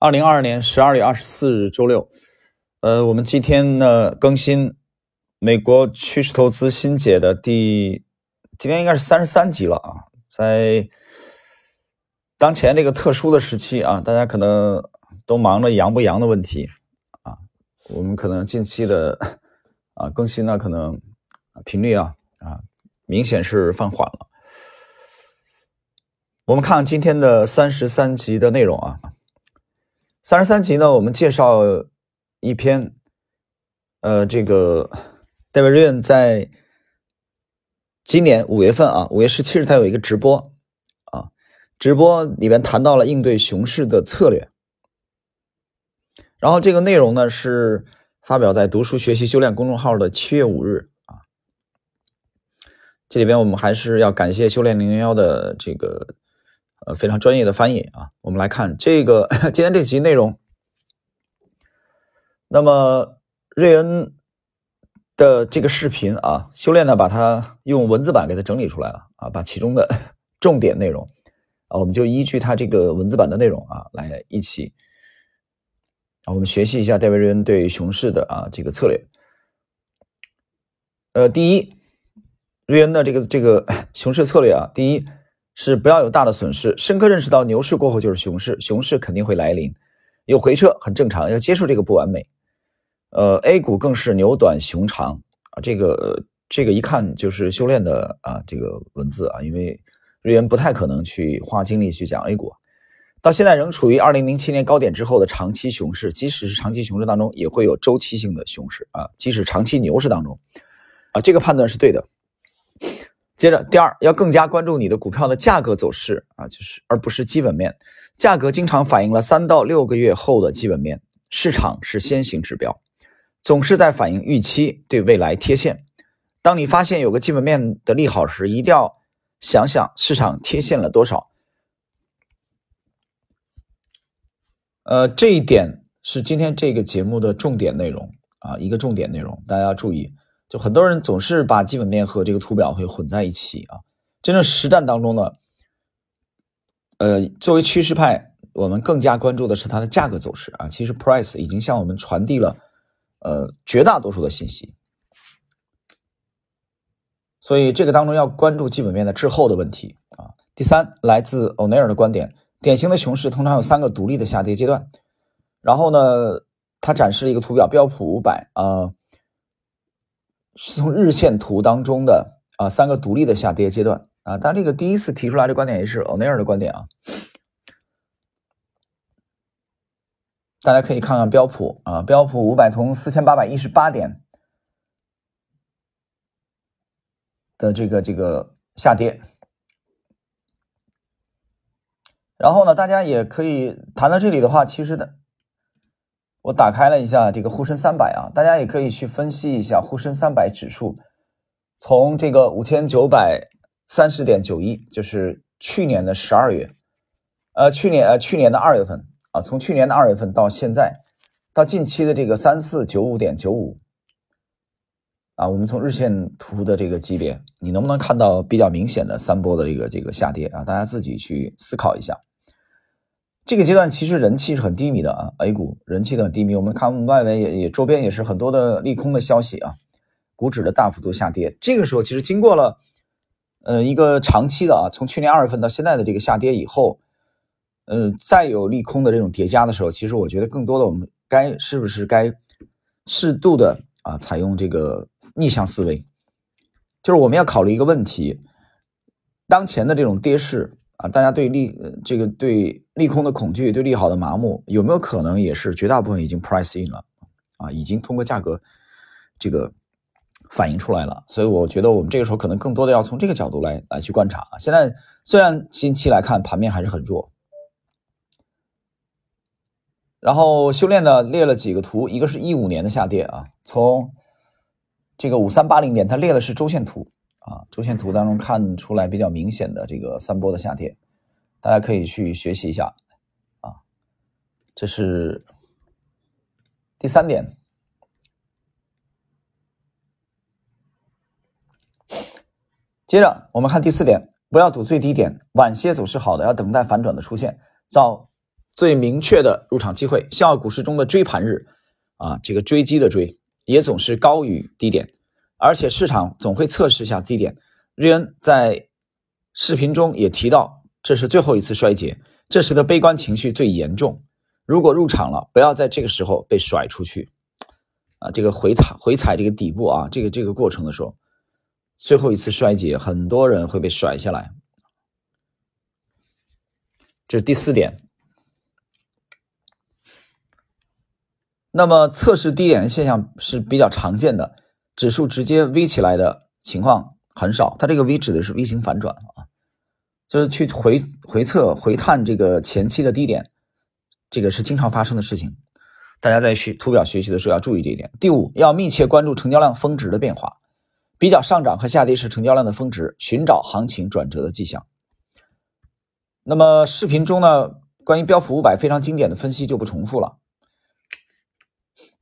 二零二二年十二月二十四日周六，呃，我们今天呢更新美国趋势投资新解的第，今天应该是三十三集了啊。在当前这个特殊的时期啊，大家可能都忙着阳不阳的问题啊，我们可能近期的啊更新呢，可能频率啊啊明显是放缓了。我们看今天的三十三集的内容啊。三十三集呢，我们介绍一篇，呃，这个戴维瑞恩在今年五月份啊，五月十七日他有一个直播啊，直播里面谈到了应对熊市的策略，然后这个内容呢是发表在读书学习修炼公众号的七月五日啊，这里边我们还是要感谢修炼零零幺的这个。呃，非常专业的翻译啊，我们来看这个 今天这集内容。那么瑞恩的这个视频啊，修炼呢把它用文字版给它整理出来了啊，把其中的 重点内容啊，我们就依据它这个文字版的内容啊，来一起啊，我们学习一下戴维瑞恩对熊市的啊这个策略。呃，第一，瑞恩的这个这个 熊市策略啊，第一。是不要有大的损失，深刻认识到牛市过后就是熊市，熊市肯定会来临，有回撤很正常，要接受这个不完美。呃，A 股更是牛短熊长啊，这个这个一看就是修炼的啊，这个文字啊，因为瑞元不太可能去花精力去讲 A 股，到现在仍处于二零零七年高点之后的长期熊市，即使是长期熊市当中也会有周期性的熊市啊，即使长期牛市当中啊，这个判断是对的。接着，第二要更加关注你的股票的价格走势啊，就是而不是基本面。价格经常反映了三到六个月后的基本面，市场是先行指标，总是在反映预期对未来贴现。当你发现有个基本面的利好时，一定要想想市场贴现了多少。呃，这一点是今天这个节目的重点内容啊，一个重点内容，大家要注意。就很多人总是把基本面和这个图表会混在一起啊，真正实战当中呢，呃，作为趋势派，我们更加关注的是它的价格走势啊。其实 price 已经向我们传递了呃绝大多数的信息，所以这个当中要关注基本面的滞后的问题啊。第三，来自欧内尔的观点，典型的熊市通常有三个独立的下跌阶段，然后呢，他展示了一个图表，标普五百啊。是从日线图当中的啊三个独立的下跌阶段啊，但这个第一次提出来的观点也是欧内尔的观点啊。大家可以看看标普啊，标普五百从四千八百一十八点的这个这个下跌，然后呢，大家也可以谈到这里的话，其实的。我打开了一下这个沪深三百啊，大家也可以去分析一下沪深三百指数，从这个五千九百三十点九一，就是去年的十二月，呃，去年呃去年的二月份啊，从去年的二月份到现在，到近期的这个三四九五点九五，啊，我们从日线图的这个级别，你能不能看到比较明显的三波的这个这个下跌啊？大家自己去思考一下。这个阶段其实人气是很低迷的啊，A 股人气的很低迷。我们看外围也也周边也是很多的利空的消息啊，股指的大幅度下跌。这个时候其实经过了呃一个长期的啊，从去年二月份到现在的这个下跌以后，呃再有利空的这种叠加的时候，其实我觉得更多的我们该是不是该适度的啊采用这个逆向思维，就是我们要考虑一个问题，当前的这种跌势。啊，大家对利这个对利空的恐惧，对利好的麻木，有没有可能也是绝大部分已经 price in 了啊？已经通过价格这个反映出来了。所以我觉得我们这个时候可能更多的要从这个角度来来去观察啊。现在虽然近期来看盘面还是很弱，然后修炼呢列了几个图，一个是一五年的下跌啊，从这个五三八零点，它列的是周线图。啊，周线图当中看出来比较明显的这个三波的下跌，大家可以去学习一下啊。这是第三点。接着我们看第四点，不要赌最低点，晚些走势好的要等待反转的出现，找最明确的入场机会。像股市中的追盘日啊，这个追击的追也总是高于低点，而且市场总会测试一下低点。瑞恩在视频中也提到，这是最后一次衰竭，这时的悲观情绪最严重。如果入场了，不要在这个时候被甩出去啊！这个回踩回踩这个底部啊，这个这个过程的时候，最后一次衰竭，很多人会被甩下来。这是第四点。那么测试低点的现象是比较常见的，指数直接 V 起来的情况很少。它这个 V 指的是 V 型反转啊，就是去回回测回探这个前期的低点，这个是经常发生的事情。大家在学图表学习的时候要注意这一点。第五，要密切关注成交量峰值的变化，比较上涨和下跌时成交量的峰值，寻找行情转折的迹象。那么视频中呢，关于标普五百非常经典的分析就不重复了。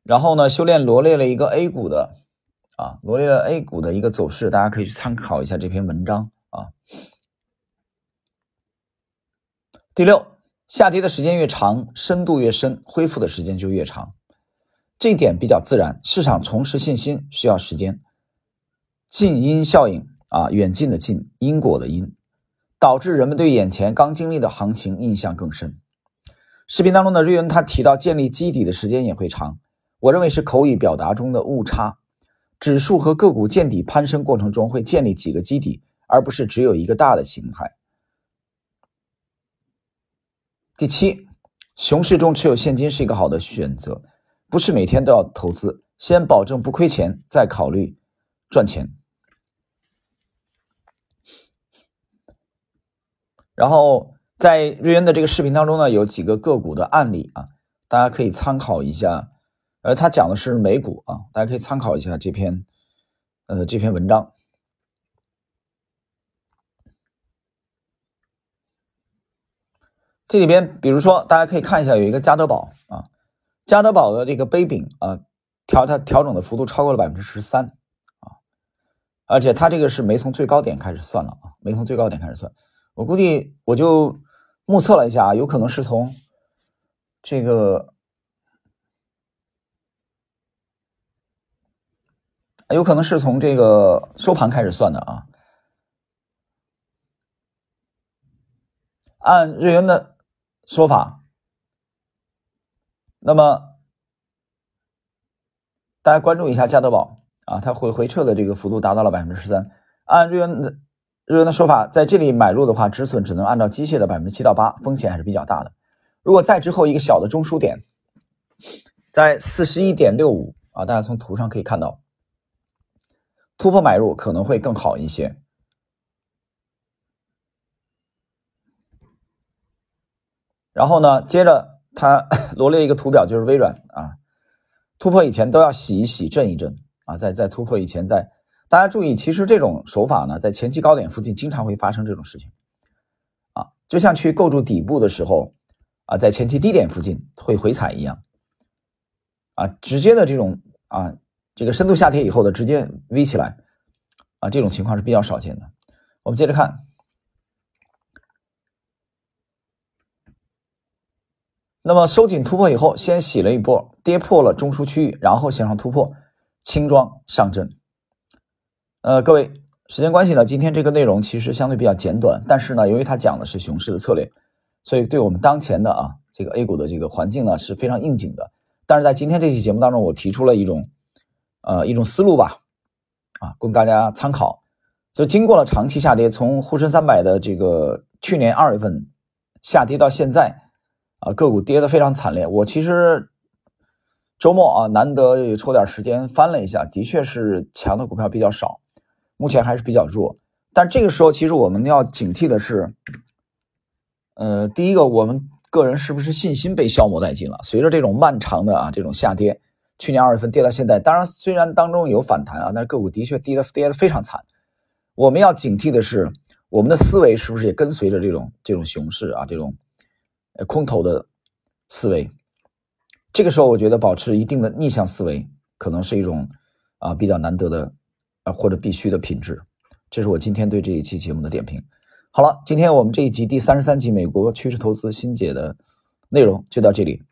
然后呢，修炼罗列了一个 A 股的啊，罗列了 A 股的一个走势，大家可以去参考一下这篇文章啊。第六，下跌的时间越长，深度越深，恢复的时间就越长，这一点比较自然。市场重拾信心需要时间，近因效应啊，远近的近，因果的因。导致人们对眼前刚经历的行情印象更深。视频当中的瑞恩他提到建立基底的时间也会长，我认为是口语表达中的误差。指数和个股见底攀升过程中会建立几个基底，而不是只有一个大的形态。第七，熊市中持有现金是一个好的选择，不是每天都要投资，先保证不亏钱，再考虑赚钱。然后在瑞恩的这个视频当中呢，有几个个股的案例啊，大家可以参考一下。呃，他讲的是美股啊，大家可以参考一下这篇呃这篇文章。这里边，比如说大家可以看一下，有一个加德宝啊，加德宝的这个杯柄啊，调它调整的幅度超过了百分之十三啊，而且它这个是没从最高点开始算了啊，没从最高点开始算。我估计我就目测了一下啊，有可能是从这个，有可能是从这个收盘开始算的啊。按日元的说法，那么大家关注一下加德宝啊，它回回撤的这个幅度达到了百分之十三。按日元的。日元的说法，在这里买入的话，止损只能按照机械的百分之七到八，风险还是比较大的。如果再之后一个小的中枢点，在四十一点六五啊，大家从图上可以看到，突破买入可能会更好一些。然后呢，接着他 罗列一个图表，就是微软啊，突破以前都要洗一洗、震一震啊，在在突破以前在。大家注意，其实这种手法呢，在前期高点附近经常会发生这种事情，啊，就像去构筑底部的时候，啊，在前期低点附近会回踩一样，啊，直接的这种啊，这个深度下跌以后的直接 V 起来，啊，这种情况是比较少见的。我们接着看，那么收紧突破以后，先洗了一波，跌破了中枢区域，然后向上突破，轻装上阵。呃，各位，时间关系呢，今天这个内容其实相对比较简短，但是呢，由于它讲的是熊市的策略，所以对我们当前的啊这个 A 股的这个环境呢是非常应景的。但是在今天这期节目当中，我提出了一种呃一种思路吧，啊，供大家参考。就经过了长期下跌，从沪深三百的这个去年二月份下跌到现在，啊，个股跌得非常惨烈。我其实。周末啊，难得抽点时间翻了一下，的确是强的股票比较少，目前还是比较弱。但这个时候，其实我们要警惕的是，呃，第一个，我们个人是不是信心被消磨殆尽了？随着这种漫长的啊这种下跌，去年二月份跌到现在，当然虽然当中有反弹啊，但是个股的确跌的跌的非常惨。我们要警惕的是，我们的思维是不是也跟随着这种这种熊市啊这种呃空头的思维？这个时候，我觉得保持一定的逆向思维，可能是一种啊比较难得的啊或者必须的品质。这是我今天对这一期节目的点评。好了，今天我们这一集第三十三集《美国趋势投资新解》的内容就到这里。